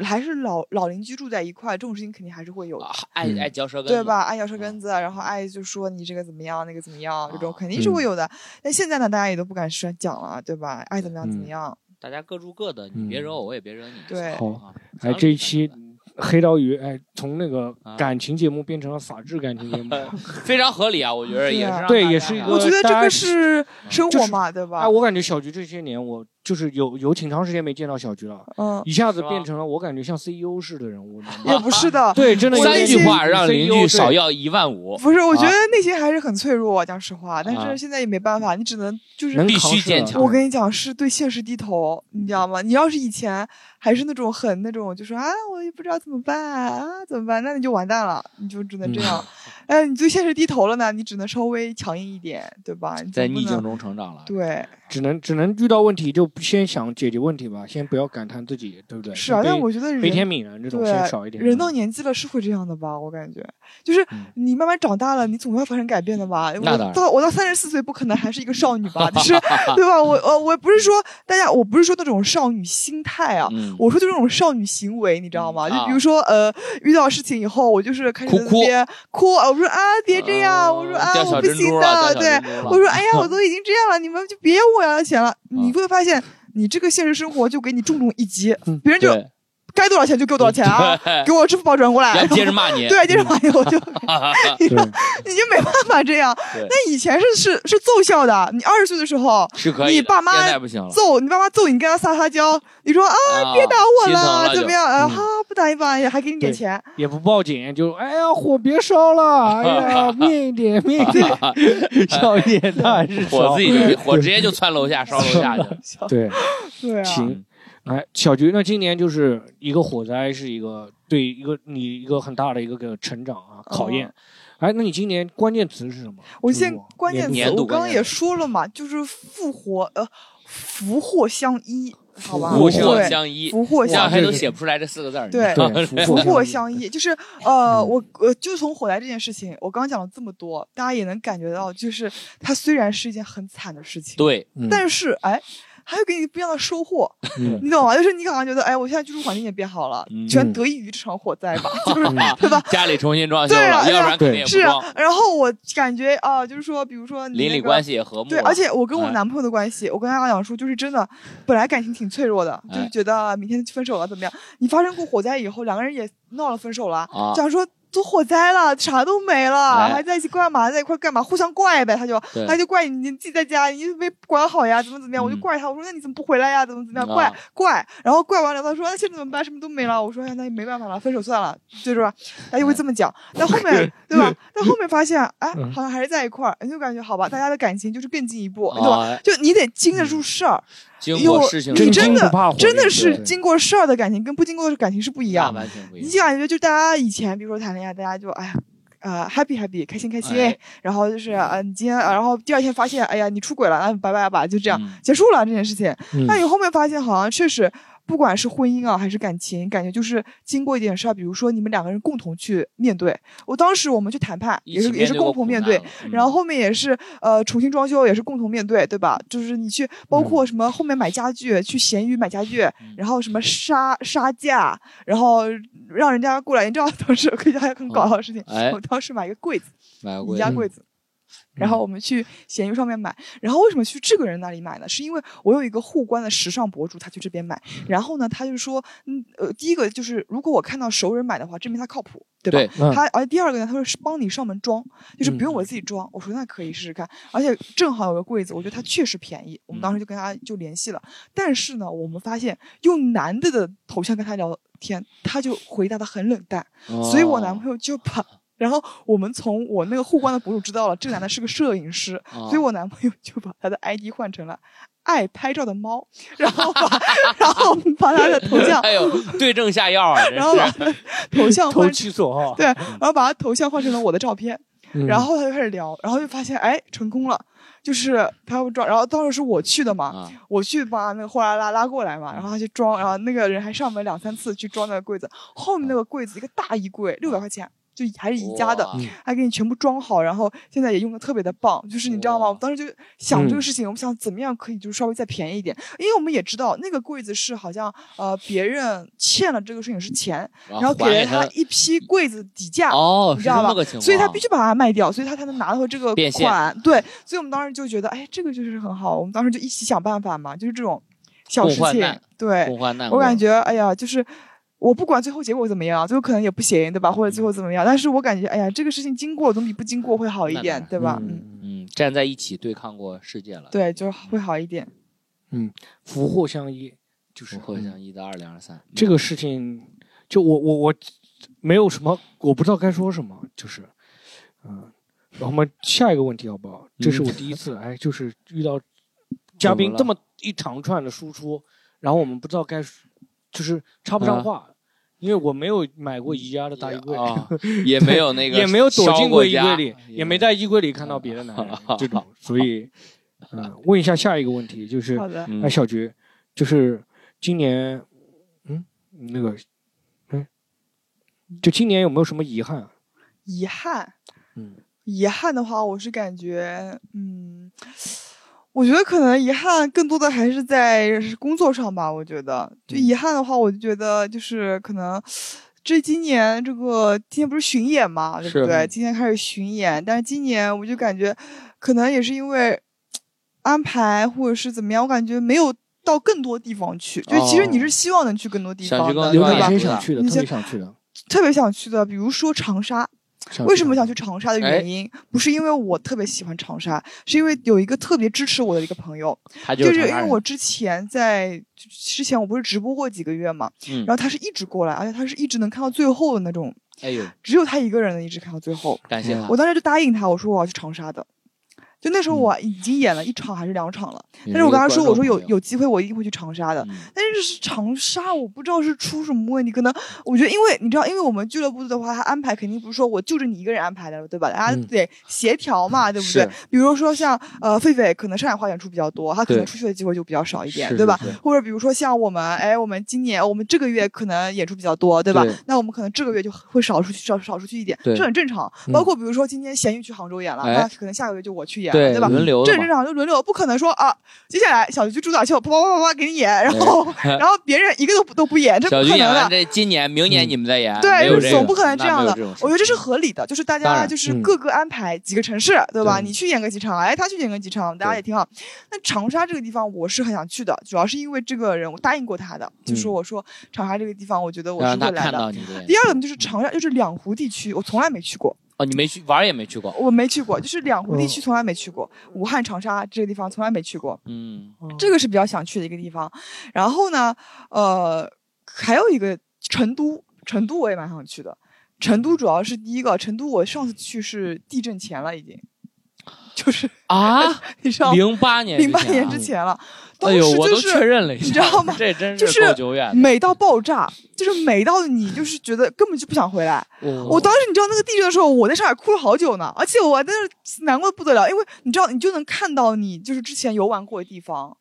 还是老老邻居住在一块，这种事情肯定还是会有的。爱爱嚼舌根，对吧？爱嚼舌根子，然后爱就说你这个怎么样，那个怎么样，这种肯定是会有的。但现在呢，大家也都不敢说讲了，对吧？爱怎么样怎么样，大家各住各的，你别惹我，我也别惹你。对，好，哎，这一期。黑刀鱼，哎，从那个感情节目变成了法制感情节目，非常合理啊！我觉得也是，对，也是一个。我觉得这个是生活嘛，对吧？哎，我感觉小菊这些年，我就是有有挺长时间没见到小菊了，嗯，一下子变成了我感觉像 CEO 式的人物。也不是的，对，真的三句话让邻居少要一万五。不是，我觉得内心还是很脆弱，讲实话。但是现在也没办法，你只能就是必须坚强。我跟你讲，是对现实低头，你知道吗？你要是以前。还是那种很那种，就说啊，我也不知道怎么办啊，怎么办？那你就完蛋了，你就只能这样。哎，你对现实低头了呢，你只能稍微强硬一点，对吧？在逆境中成长了。对，只能只能遇到问题就先想解决问题吧，先不要感叹自己，对不对？是啊，但我觉得悲天悯人这种先少一点。人到年纪了是会这样的吧？我感觉，就是你慢慢长大了，你总要发生改变的吧？我到我到三十四岁不可能还是一个少女吧？就是 对吧？我我，我不是说大家，我不是说那种少女心态啊。我说就这种少女行为，你知道吗？就比如说，呃，遇到事情以后，我就是开始在那边哭，我说啊，别这样，我说啊，我不行的，对，我说哎呀，我都已经这样了，你们就别问我要钱了。你会发现，你这个现实生活就给你重重一击，别人就该多少钱就给我多少钱啊，给我支付宝转过来。接着骂你，对，接着骂你，我就，你就你就没办法这样。那以前是是是奏效的，你二十岁的时候，你爸妈揍你爸妈揍你，跟他撒撒娇，你说啊，别打我了，怎么样？啊，哈，不打一把，还给你点钱，也不报警，就哎呀，火别烧了，哎呀，灭一点，灭一点，少一点，那还是火自己火直接就窜楼下烧楼下去。对，对啊，行。哎，小菊，那今年就是一个火灾，是一个对一个你一个很大的一个个成长啊考验。哎，那你今年关键词是什么？我现关键词，我刚刚也说了嘛，就是复活，呃，福祸相依，好吧？福祸相依，福祸相依，都写不出来这四个字儿。对，福祸相依，就是呃，我呃，就从火灾这件事情，我刚刚讲了这么多，大家也能感觉到，就是它虽然是一件很惨的事情，对，但是哎。还有给你不一样的收获，你懂吗？就是你可能觉得，哎，我现在居住环境也变好了，全得益于这场火灾吧，就是对吧？家里重新装修了，要不然肯定也不装。然后我感觉啊，就是说，比如说邻里关系也和睦。对，而且我跟我男朋友的关系，我跟他讲说，就是真的，本来感情挺脆弱的，就是觉得明天分手了怎么样？你发生过火灾以后，两个人也闹了分手了，讲说。都火灾了，啥都没了，还在一起干嘛？在一块干嘛？互相怪呗，他就他就怪你，你自己在家，你没管好呀，怎么怎么样？我就怪他，我说那你怎么不回来呀？怎么怎么样？怪怪，然后怪完了，他说那现在怎么办？什么都没了。我说那也没办法了，分手算了，就是吧？他就会这么讲。但后面对吧？但后面发现，哎，好像还是在一块儿，你就感觉好吧，大家的感情就是更进一步，对吧？就你得经得住事儿。有你真的真的是经过事儿的感情，跟不经过的感情是不一样。你就感觉就大家以前比如说谈恋爱，大家就哎呀，呃，happy happy，开心开心。然后就是啊，你今天，然后第二天发现，哎呀，你出轨了，那拜拜吧，就这样结束了这件事情。那你后面发现好像确实。不管是婚姻啊，还是感情，感觉就是经过一点事儿，比如说你们两个人共同去面对。我当时我们去谈判，也是也是共同面对，然后后面也是呃重新装修，也是共同面对，对吧？就是你去包括什么后面买家具，去闲鱼买家具，然后什么杀杀价，然后让人家过来。你知道当时可以讲一个很搞笑的事情，我当时买一个柜子，宜家柜子。然后我们去闲鱼上面买，然后为什么去这个人那里买呢？是因为我有一个互关的时尚博主，他去这边买，然后呢，他就说，嗯，呃，第一个就是如果我看到熟人买的话，证明他靠谱，对吧？他，而且第二个呢，他说是帮你上门装，就是不用我自己装。我说那可以试试看，而且正好有个柜子，我觉得他确实便宜，我们当时就跟他就联系了。但是呢，我们发现用男的的头像跟他聊天，他就回答的很冷淡，所以我男朋友就把。然后我们从我那个互关的博主知道了，这个男的是个摄影师，所以我男朋友就把他的 ID 换成了爱拍照的猫，然后把然后把他的头像，哎呦，对症下药啊！然后把 头像换对，然后把他头像换成了我的照片，然后他就开始聊，然后就发现哎成功了，就是他要装，然后当时是我去的嘛，我去把那个货拉拉拉过来嘛，然后他去装，然后那个人还上门两三次去装那个柜子，后面那个柜子一个大衣柜六百块钱。就还是宜家的，还给你全部装好，然后现在也用的特别的棒，就是你知道吗？我当时就想这个事情，我们想怎么样可以就是稍微再便宜一点，因为我们也知道那个柜子是好像呃别人欠了这个摄影师钱，然后给了他一批柜子底价，哦，你知道吧？所以他必须把它卖掉，所以他才能拿到这个款。对，所以我们当时就觉得，哎，这个就是很好，我们当时就一起想办法嘛，就是这种小事情。对，我感觉，哎呀，就是。我不管最后结果怎么样，最后可能也不行，对吧？或者最后怎么样？但是我感觉，哎呀，这个事情经过总比不经过会好一点，对吧？嗯嗯，站在一起对抗过世界了，对，就会好一点。嗯，福祸相依，就是福祸相依的二零二三。这个事情，就我我我没有什么，我不知道该说什么，就是，嗯，然后我们下一个问题好不好？这是我第一次，哎，就是遇到嘉宾这么一长串的输出，然后我们不知道该，就是插不上话。因为我没有买过宜家的大衣柜，也没有那个，也没有躲进过衣柜里，也没在衣柜里看到别的男人这种，所以，嗯，问一下下一个问题，就是，哎，小菊，就是今年，嗯，那个，嗯，就今年有没有什么遗憾？遗憾，嗯，遗憾的话，我是感觉，嗯。我觉得可能遗憾更多的还是在工作上吧。我觉得，就遗憾的话，我就觉得就是可能，这今年这个今天不是巡演嘛，对不对？今天开始巡演，但是今年我就感觉，可能也是因为安排或者是怎么样，我感觉没有到更多地方去。就其实你是希望能去更多地方的，对吧？有想去的，特别想去的，特别想去的，比如说长沙。为什么想去长沙的原因，不是因为我特别喜欢长沙，是因为有一个特别支持我的一个朋友，就是因为我之前在之前我不是直播过几个月嘛，然后他是一直过来，而且他是一直能看到最后的那种，哎呦，只有他一个人能一直看到最后，感谢他，我当时就答应他，我说我要去长沙的。就那时候我已经演了一场还是两场了，但是我跟他说我说有有机会我一定会去长沙的，但是长沙我不知道是出什么问题，可能我觉得因为你知道，因为我们俱乐部的话，他安排肯定不是说我就着你一个人安排的，对吧？大家得协调嘛，对不对？比如说像呃狒狒可能上海话演出比较多，他可能出去的机会就比较少一点，对吧？或者比如说像我们，哎，我们今年我们这个月可能演出比较多，对吧？那我们可能这个月就会少出去少少出去一点，这很正常。包括比如说今天咸鱼去杭州演了，那可能下个月就我去演，对对吧？轮流。正常就轮流，不可能说啊，接下来小菊去主导秀，啪啪啪啪给你演，然后 然后别人一个都不都不演，这不可能的。这今年明年你们再演，对，总不可能这样的。我觉得这是合理的，就是大家就是各个安排几个城市，对吧？你去演个几场，哎，他去演个几场，大家也挺好。那长沙这个地方我是很想去的，主要是因为这个人我答应过他的，就说我说长沙这个地方，我觉得我是会来的。第二个呢，就是长沙，就是两湖地区，我从来没去过。哦，你没去玩也没去过，我没去过，就是两湖地区从来没去过，武汉、长沙这个地方从来没去过，嗯，这个是比较想去的一个地方。然后呢，呃，还有一个成都，成都我也蛮想去的。成都主要是第一个，成都我上次去是地震前了，已经，就是啊，你知道，零八年，零八年之前了。哎呦，我都确认了一下，你知道吗？这真是够久远，美到爆炸，就是美到你就是觉得根本就不想回来。我当时你知道那个地震的时候，我在上海哭了好久呢，而且我在那难过的不得了，因为你知道，你就能看到你就是之前游玩过的地方。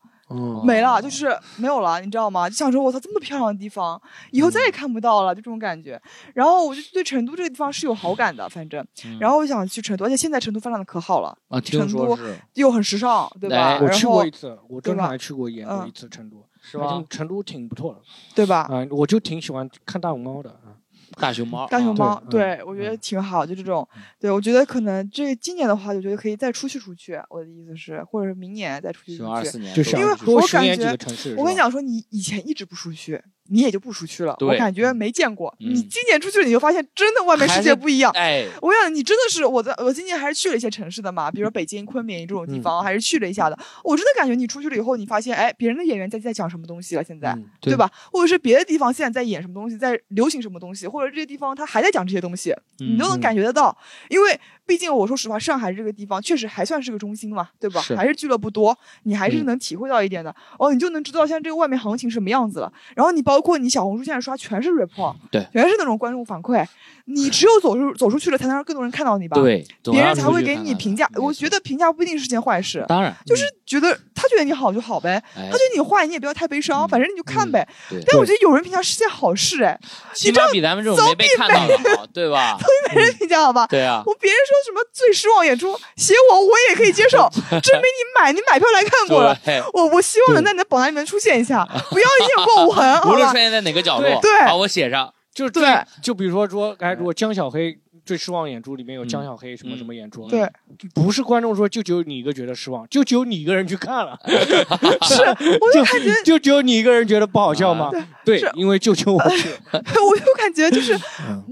没了，就是没有了，你知道吗？就想说，我操，这么漂亮的地方，以后再也看不到了，就这种感觉。然后我就对成都这个地方是有好感的，反正。然后我想去成都，而且现在成都发展的可好了啊，成都又很时尚，对吧？我去过一次，我正常还去过演过一次成都，是吧？成都挺不错的，对吧？啊，我就挺喜欢看大熊猫的啊。大熊猫，大熊猫，对我觉得挺好，就这种，对我觉得可能这今年的话，我觉得可以再出去出去。我的意思是，或者是明年再出去出去，因为我感觉，我跟你讲说，你以前一直不出去。你也就不出去了，我感觉没见过。你今年出去了，你就发现真的外面世界不一样。哎，我想你真的是我在，我今年还是去了一些城市的嘛，比如说北京、昆明这种地方，还是去了一下的。我真的感觉你出去了以后，你发现哎，别人的演员在在讲什么东西了，现在对吧？或者是别的地方现在在演什么东西，在流行什么东西，或者这些地方他还在讲这些东西，你都能感觉得到，因为。毕竟我说实话，上海这个地方确实还算是个中心嘛，对吧？还是俱乐部多，你还是能体会到一点的。哦，你就能知道现在这个外面行情什么样子了。然后你包括你小红书现在刷全是 report，对，全是那种观众反馈。你只有走出走出去了，才能让更多人看到你吧？对，别人才会给你评价。我觉得评价不一定是件坏事，当然，就是觉得他觉得你好就好呗，他觉得你坏你也不要太悲伤，反正你就看呗。但我觉得有人评价是件好事哎，起码比咱们这种没被看到的好，对吧？总比没人评价好吧？对啊，我别人说什么最失望演出？写我，我也可以接受，证明你买你买票来看过了。我我希望能在你的榜单里面出现一下，不要一点过无痕，无论出现在哪个角落，对，把我写上。就是对，就比如说说，哎，如果江小黑最失望演出里面有江小黑什么什么演出，对，不是观众说就只有你一个觉得失望，就只有你一个人去看了，是，我就 感觉就只有你一个人觉得不好笑吗？对，因为就只有我。去，我就感觉就是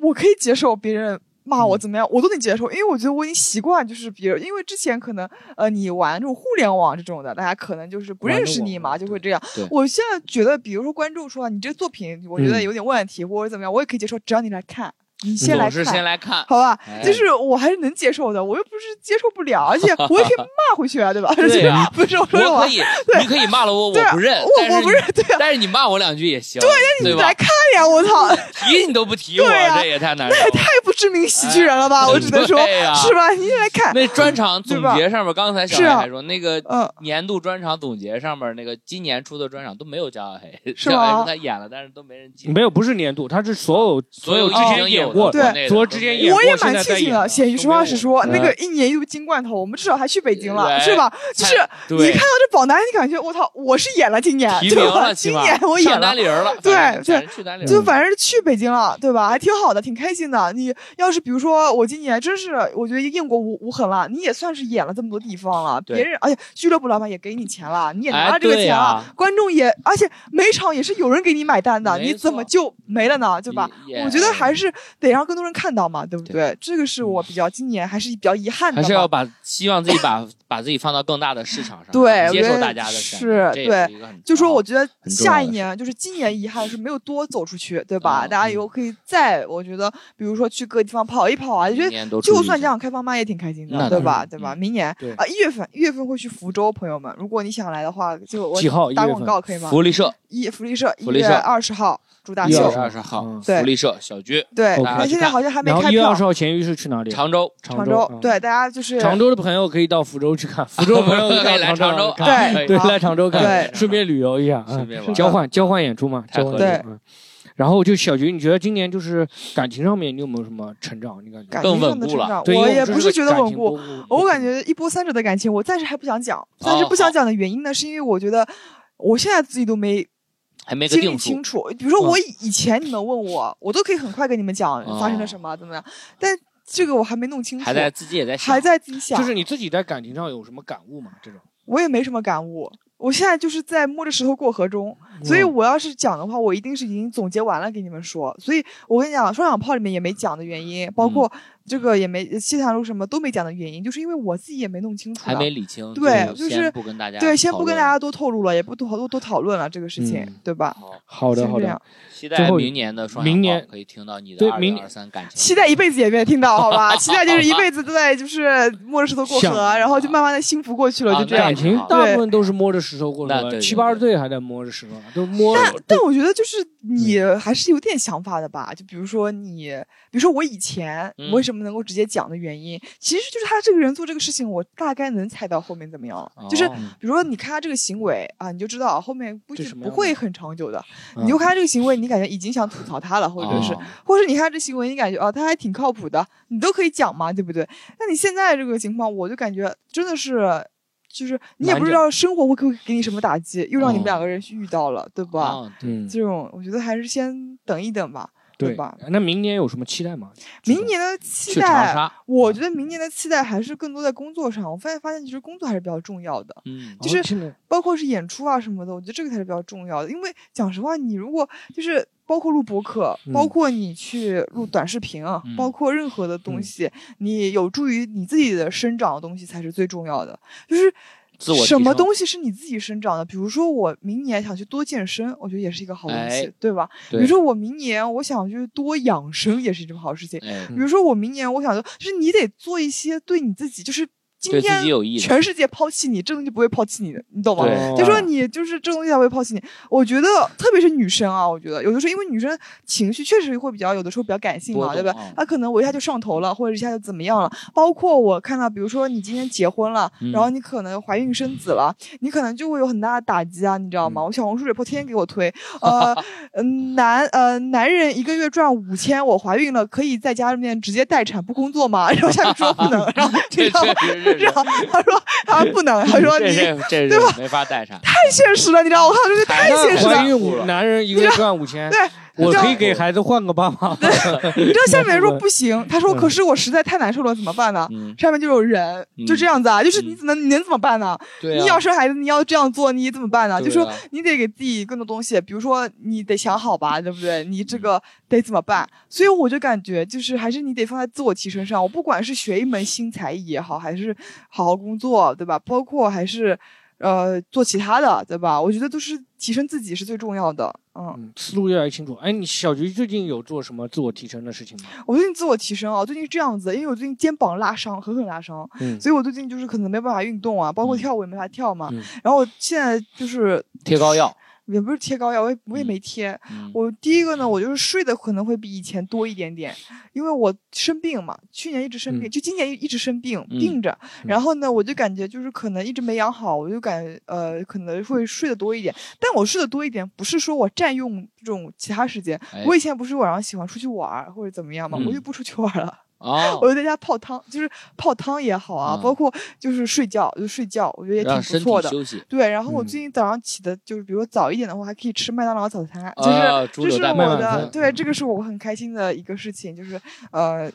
我可以接受别人。骂我怎么样，我都能接受，因为我觉得我已经习惯，就是别人，因为之前可能呃你玩这种互联网这种的，大家可能就是不认识你嘛，就会这样。我现在觉得，比如说观众说你这个作品，我觉得有点问题或者怎么样，我也可以接受，只要你来看。你先来看，先来看，好吧？就是我还是能接受的，我又不是接受不了，而且我也可以 骂回去啊，对吧？对啊，不是我说我可以，你可以骂了我，我不认，我我不认，对啊。但是你骂我两句也行，对，那你来看呀，我操，提你都不提我，这也太难受，那也太不知名喜剧人了吧？我只能说，是吧？你来看那专场总结上面，刚才小黑还说那个年度专场总结上面那个今年出的专场都没有江小黑，是吧？他演了，但是都没人记。没有，不是年度，他是所有所有之前演演过，对，昨之前演过，我也蛮庆幸的。写实话实说，那个一年一度金罐头，我们至少还去北京了，是吧？就是你看到这榜单，你感觉我操，我是演了今年，对吧？今年我演了，对对，就反正是去北京了，对吧？还挺好的，挺开心的。你要是比如说我今年真是，我觉得硬过无无痕了，你也算是演了这么多地方了，别人而且俱乐部老板也给你钱了，你也拿了这个钱了，观众也，而且每场也是有人给你买单的，你怎么就没了呢？对吧？我觉得还是得让更多人看到嘛，对不对？这个是我比较今年还是比较遗憾的。还是要把希望自己把把自己放到更大的市场上，对，接受大家的是，对，就说我觉得下一年就是今年遗憾是没有多走出去，对吧？大家以后可以再，我觉得比如说去各个地方跑一跑啊，就觉得就算这样开放麦也挺开心的，对吧？对吧？明年啊一月份一月份会去福州，朋友们，如果你想来的话，就我打广告可以吗？福利社一福利社一月二十号。大秀二十号，福利社小鞠。对，现在好像还没开票。一月二十号咸鱼是去哪里？常州，常州。对，大家就是常州的朋友可以到福州去看，福州朋友可以来常州，对对，来常州看，对，顺便旅游一下，顺便交换交换演出嘛，交换。对。然后就小菊，你觉得今年就是感情上面你有没有什么成长？你感觉更稳固了？我也不是觉得稳固，我感觉一波三折的感情，我暂时还不想讲。但是不想讲的原因呢，是因为我觉得我现在自己都没。还没经历清楚，比如说我以前你们问我，我都可以很快跟你们讲发生了什么，怎么样？但这个我还没弄清楚，还在自己也在还在自己想，就是你自己在感情上有什么感悟吗？这种我也没什么感悟，我现在就是在摸着石头过河中，所以我要是讲的话，我一定是已经总结完了给你们说。所以我跟你讲，双响炮里面也没讲的原因，包括。这个也没西塘路什么都没讲的原因，就是因为我自己也没弄清楚，还没理清。对，就是不跟大家对，先不跟大家多透露了，也不多多多讨论了这个事情，对吧？好的，好的。期待明年的双明年可以听到你的二零二三感情。期待一辈子也没听到，好吧？期待就是一辈子都在就是摸着石头过河，然后就慢慢的幸福过去了，就这样。感情大部分都是摸着石头过河，七八十岁还在摸着石头，都摸。但但我觉得就是你还是有点想法的吧？就比如说你，比如说我以前为什么能够直接讲的。原因其实就是他这个人做这个事情，我大概能猜到后面怎么样了。就是比如说，你看他这个行为啊，你就知道后面不不会很长久的。你就看他这个行为，你感觉已经想吐槽他了，或者是，或者你看这行为，你感觉啊，他还挺靠谱的，你都可以讲嘛，对不对？那你现在这个情况，我就感觉真的是，就是你也不知道生活会会给你什么打击，又让你们两个人遇到了，对吧？对，这种我觉得还是先等一等吧。对吧？那明年有什么期待吗？明年的期待，我觉得明年的期待还是更多在工作上。我发现，发现其实工作还是比较重要的。嗯，就是包括是演出啊什么的，我觉得这个才是比较重要的。因为讲实话，你如果就是包括录博客，包括你去录短视频啊，包括任何的东西，你有助于你自己的生长的东西才是最重要的。就是。什么东西是你自己生长的？比如说，我明年想去多健身，我觉得也是一个好东西，对吧？比如说，我明年我想去多养生，也是一种好事情。比如说，我明年我想就是你得做一些对你自己就是。今天全世界抛弃你，这东西不会抛弃你的，你懂吗？就说你就是这东西才会抛弃你。我觉得，特别是女生啊，我觉得有的时候，因为女生情绪确实会比较，有的时候比较感性嘛，对吧？她可能我一下就上头了，或者一下就怎么样了。包括我看到，比如说你今天结婚了，然后你可能怀孕生子了，你可能就会有很大的打击啊，你知道吗？我小红书水婆天天给我推，呃，嗯，男呃男人一个月赚五千，我怀孕了可以在家里面直接待产不工作吗？然后下面说不能，然后知道吗？然后他说他不能，他说你对吧？没法带上，太现实了，你知道吗？我靠，这是太现实了。怀孕男人一个月赚五千，对。我可以给孩子换个爸妈。你知道下面人说不行，他说可是我实在太难受了，怎么办呢？上面就有人就这样子啊，就是你怎么你能怎么办呢？你要生孩子，你要这样做，你怎么办呢？就说你得给自己更多东西，比如说你得想好吧，对不对？你这个得怎么办？所以我就感觉就是还是你得放在自我提升上。我不管是学一门新才艺也好，还是好好工作，对吧？包括还是。呃，做其他的，对吧？我觉得都是提升自己是最重要的。嗯，思路越来越清楚。哎，你小菊最近有做什么自我提升的事情吗？我最近自我提升啊，最近是这样子，因为我最近肩膀拉伤，狠狠拉伤，嗯，所以我最近就是可能没办法运动啊，包括跳舞也没法跳嘛。然后我现在就是贴膏药。也不是贴膏药，我也我也没贴。我第一个呢，我就是睡的可能会比以前多一点点，因为我生病嘛，去年一直生病，就今年一直生病，病着。然后呢，我就感觉就是可能一直没养好，我就感呃可能会睡得多一点。但我睡得多一点，不是说我占用这种其他时间。我以前不是晚上喜欢出去玩或者怎么样嘛，我就不出去玩了。哦，我就在家泡汤，就是泡汤也好啊，包括就是睡觉，就睡觉，我觉得也挺不错的。对，然后我最近早上起的，就是比如早一点的话，还可以吃麦当劳早餐，就是这是我的，对，这个是我很开心的一个事情，就是呃，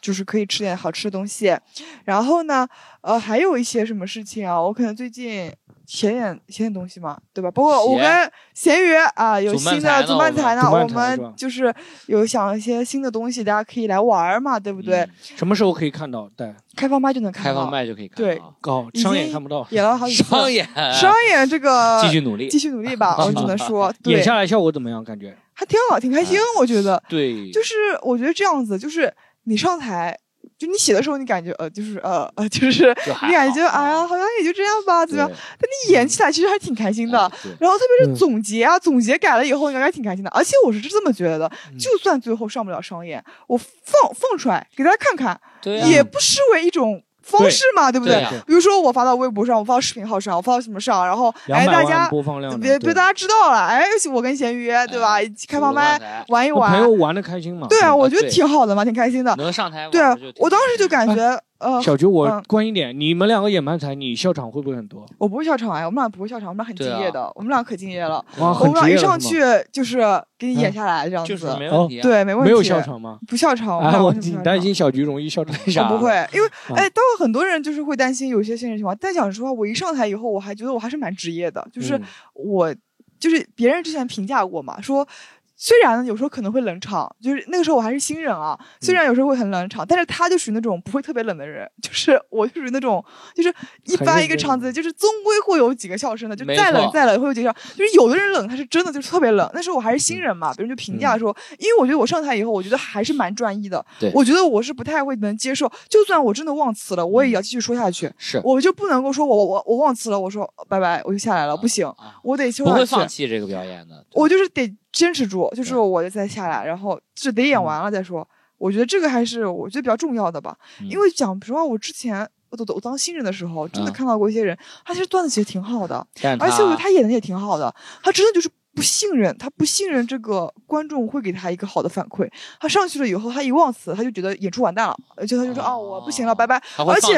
就是可以吃点好吃的东西。然后呢，呃，还有一些什么事情啊？我可能最近。写点写点东西嘛，对吧？包括我跟咸鱼啊，有新的主办台呢，我们就是有想一些新的东西，大家可以来玩嘛，对不对？什么时候可以看到？对，开放麦就能看到。开放麦就可以看到。对，高商演看不到。演了好几次。商演，商演这个继续努力，继续努力吧，我只能说。演下来效果怎么样？感觉还挺好，挺开心，我觉得。对。就是我觉得这样子，就是你上台。就你写的时候，你感觉呃，就是呃呃，就是你感觉哎呀，好像也就这样吧，怎么样？但你演起来其实还挺开心的。然后特别是总结啊，总结改了以后，你感觉挺开心的。而且我是这么觉得的，就算最后上不了商演，我放放出来给大家看看，也不失为一种。方式嘛，对不对？比如说我发到微博上，我发到视频号上，我发到什么上，然后哎，大家别别大家知道了，哎，我跟咸鱼对吧？开放麦玩一玩，朋友玩的开心嘛？对啊，我觉得挺好的嘛，挺开心的。能上台，对啊，我当时就感觉。呃，小菊，我关一点，你们两个演漫才，你笑场会不会很多？我不会笑场哎，我们俩不会笑场，我们俩很敬业的，我们俩可敬业了。哇，我们俩一上去就是给你演下来这样子，没问题。对，没问题。没有笑场吗？不笑场，我挺担心小菊容易笑场。为啥？不会，因为哎，当然很多人就是会担心有些现实情况。但讲实话，我一上台以后，我还觉得我还是蛮职业的，就是我就是别人之前评价过嘛，说。虽然，有时候可能会冷场，就是那个时候我还是新人啊。虽然有时候会很冷场，但是他就属于那种不会特别冷的人，就是 我就属于那种，就是一般一个场子，就是终归会有几个笑声的，就再冷再冷会有几个笑。就是有的人冷，他是真的就是特别冷。那时候我还是新人嘛，别人就评价说，因为我觉得我上台以后，我觉得还是蛮专一的。对，我觉得我是不太会能接受，就算我真的忘词了，我也要继续说下去。是，我就不能够说我我我忘词了，我说拜拜，我就下来了，不行，我得不会放弃这个表演的。我就是得。坚持住，就是我就再下来，然后就得演完了再说。我觉得这个还是我觉得比较重要的吧。因为讲实话，我之前我都我当新人的时候，真的看到过一些人，他其实段子写的挺好的，而且我觉得他演的也挺好的，他真的就是。不信任他，不信任这个观众会给他一个好的反馈。他上去了以后，他一忘词，他就觉得演出完蛋了，而且他就说：“哦，我不行了，拜拜。”而且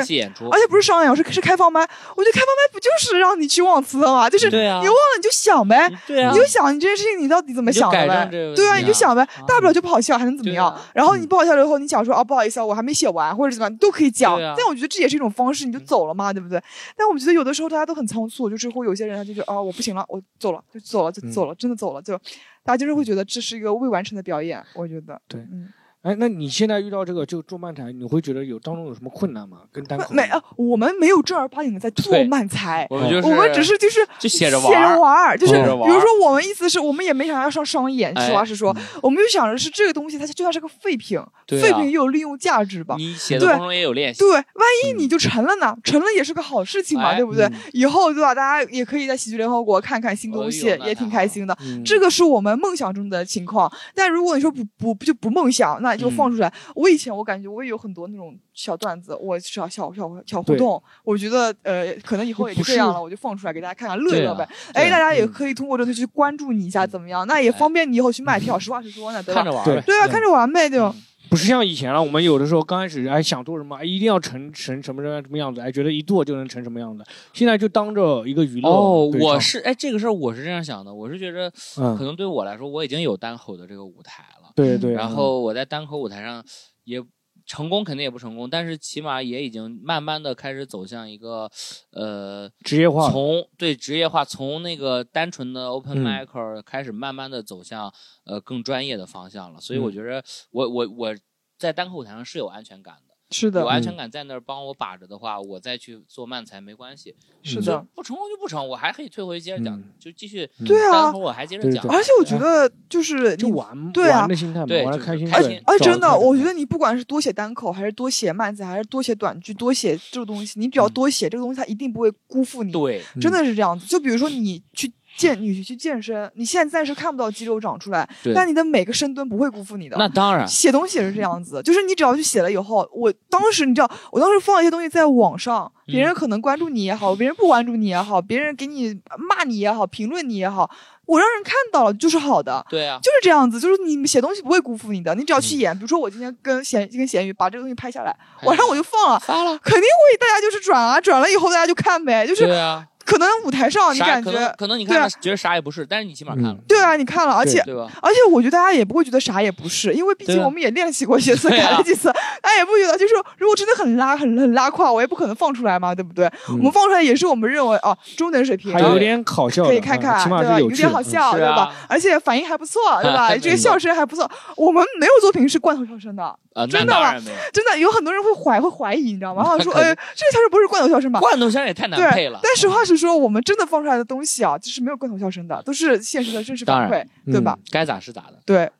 而且不是商演，是是开放麦。我觉得开放麦不就是让你去忘词的吗？就是你忘了你就想呗，你就想你这件事情你到底怎么想的呗？对啊，你就想呗，大不了就不好笑，还能怎么样？然后你不好笑了以后，你讲说：“哦，不好意思啊，我还没写完，或者怎么样，都可以讲。”但我觉得这也是一种方式，你就走了嘛，对不对？但我觉得有的时候大家都很仓促，就是会有些人他就觉得：“哦，我不行了，我走了，就走了，就走了，真的走了就。”大家就是会觉得这是一个未完成的表演，我觉得对，嗯。哎，那你现在遇到这个就做漫才，你会觉得有当中有什么困难吗？跟单口没啊？我们没有正儿八经的在做漫才，我们我们只是就是就写着玩，写着玩，就是比如说我们意思是我们也没想要上商演，实话实说，我们就想着是这个东西，它就算是个废品，废品也有利用价值吧？你写的过程中也有练习，对，万一你就成了呢？成了也是个好事情嘛，对不对？以后对吧？大家也可以在喜剧联合国看看新东西，也挺开心的。这个是我们梦想中的情况，但如果你说不不就不梦想，那就放出来。我以前我感觉我也有很多那种小段子，我小小小小互动，我觉得呃可能以后也就这样了，我就放出来给大家看看乐一乐呗。哎，大家也可以通过这个去关注你一下，怎么样？那也方便你以后去卖票。实话实说呢，对吧？看着玩对啊，看着玩呗，对吧？不是像以前了，我们有的时候刚开始哎想做什么，哎一定要成成什么什么什么样子，哎觉得一做就能成什么样子。现在就当着一个娱乐。哦，我是哎这个事儿我是这样想的，我是觉得可能对我来说我已经有单口的这个舞台了。对对。然后我在单口舞台上。也成功肯定也不成功，但是起码也已经慢慢的开始走向一个，呃，职业化。从对职业化，从那个单纯的 open mic 开始，慢慢的走向呃更专业的方向了。所以我觉得，我我我在单口舞台上是有安全感的。是的，有安全感在那儿帮我把着的话，我再去做慢才没关系。是的，不成功就不成，我还可以退回去接着讲，就继续。对啊，我还接着讲。而且我觉得就是就玩，对啊，玩的心态，玩的开心。哎，真的，我觉得你不管是多写单口，还是多写慢才，还是多写短剧，多写这个东西，你只要多写这个东西，它一定不会辜负你。对，真的是这样子。就比如说你去。健，你去健身，你现在暂时看不到肌肉长出来，但你的每个深蹲不会辜负你的。那当然，写东西也是这样子，就是你只要去写了以后，我当时你知道，我当时放一些东西在网上，别人可能关注你也好，别人不关注你也好，别人给你骂你也好，评论你也好。我让人看到了就是好的，对啊，就是这样子，就是你写东西不会辜负你的，你只要去演。比如说我今天跟咸跟咸鱼把这个东西拍下来，晚上我就放了，发了，肯定会大家就是转啊，转了以后大家就看呗，就是。对啊。可能舞台上你感觉可能你看觉得啥也不是，但是你起码看了。对啊，你看了，而且对吧？而且我觉得大家也不会觉得啥也不是，因为毕竟我们也练习过一些次，改了几次，大家也不觉得。就是如果真的很拉、很很拉胯，我也不可能放出来嘛，对不对？我们放出来也是我们认为哦中等水平，还有点搞笑，可以看看，对吧？有点好笑，对吧？而且反应还不错，对吧？这个笑声还不错。我们没有作品是罐头笑声的。啊，真的吗？真的有很多人会怀会怀疑，你知道吗？然后说，哎，这个笑声不是罐头笑声吧？罐头笑声也太难配了。但实话实说，我们真的放出来的东西啊，就是没有罐头笑声的，都是现实的真实反馈，对吧？该咋是咋的。对。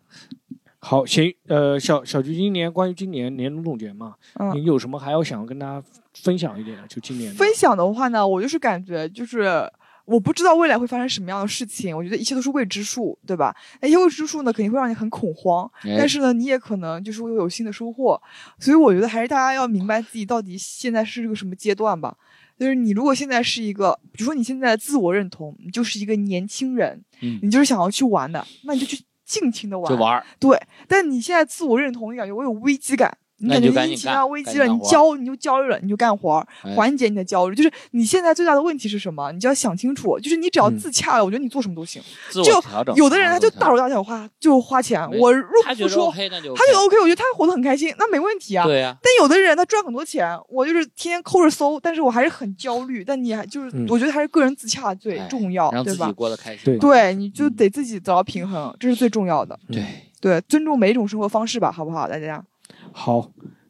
好，行，呃，小小菊今年关于今年年终总结嘛，你有什么还要想要跟大家分享一点的？就今年分享的话呢，我就是感觉就是。我不知道未来会发生什么样的事情，我觉得一切都是未知数，对吧？那些未知数呢，肯定会让你很恐慌，但是呢，你也可能就是会有新的收获。所以我觉得还是大家要明白自己到底现在是个什么阶段吧。就是你如果现在是一个，比如说你现在自我认同，你就是一个年轻人，你就是想要去玩的，那你就去尽情的玩，就玩。对，但你现在自我认同，你感觉我有危机感。你感觉疫情啊危机了，你焦你就焦虑了，你就干活缓解你的焦虑。就是你现在最大的问题是什么？你就要想清楚。就是你只要自洽了，我觉得你做什么都行。就有的人他就大手大脚花，就花钱。我入不说，他觉得 OK，我觉得他活得很开心，那没问题啊。对呀。但有的人他赚很多钱，我就是天天抠着搜，但是我还是很焦虑。但你还就是，我觉得还是个人自洽最重要，对吧？过得开心。对，你就得自己找到平衡，这是最重要的。对对，尊重每一种生活方式吧，好不好，大家？好。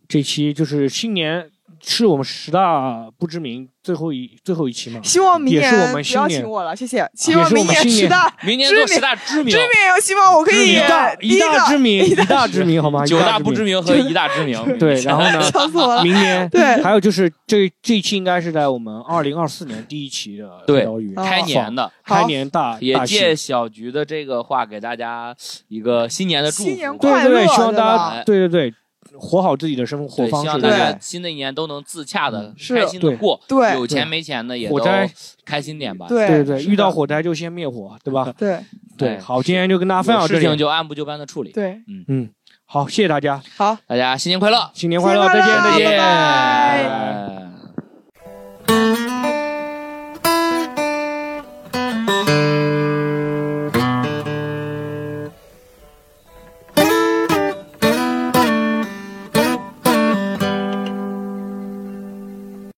这期就是新年，是我们十大不知名。最后一最后一期嘛，希望明年不要请我了，谢谢。希望明年十大明年做十大知名，知名。希望我可以一大一大知名，一大知名，好吗？九大不知名和一大知名。对，然后呢？笑死我了。明年对，还有就是这这一期应该是在我们二零二四年第一期的对语开年的开年大也借小菊的这个话给大家一个新年的祝福，新年快乐，希望大家对对对。活好自己的生活方式，希望大家新的一年都能自洽的、开心的过。对，有钱没钱的也都开心点吧。对。对对，遇到火灾就先灭火，对吧？对。对，好，今天就跟大家分享这事情就按部就班的处理。对，嗯。嗯，好，谢谢大家。好，大家新年快乐，新年快乐，再见再见。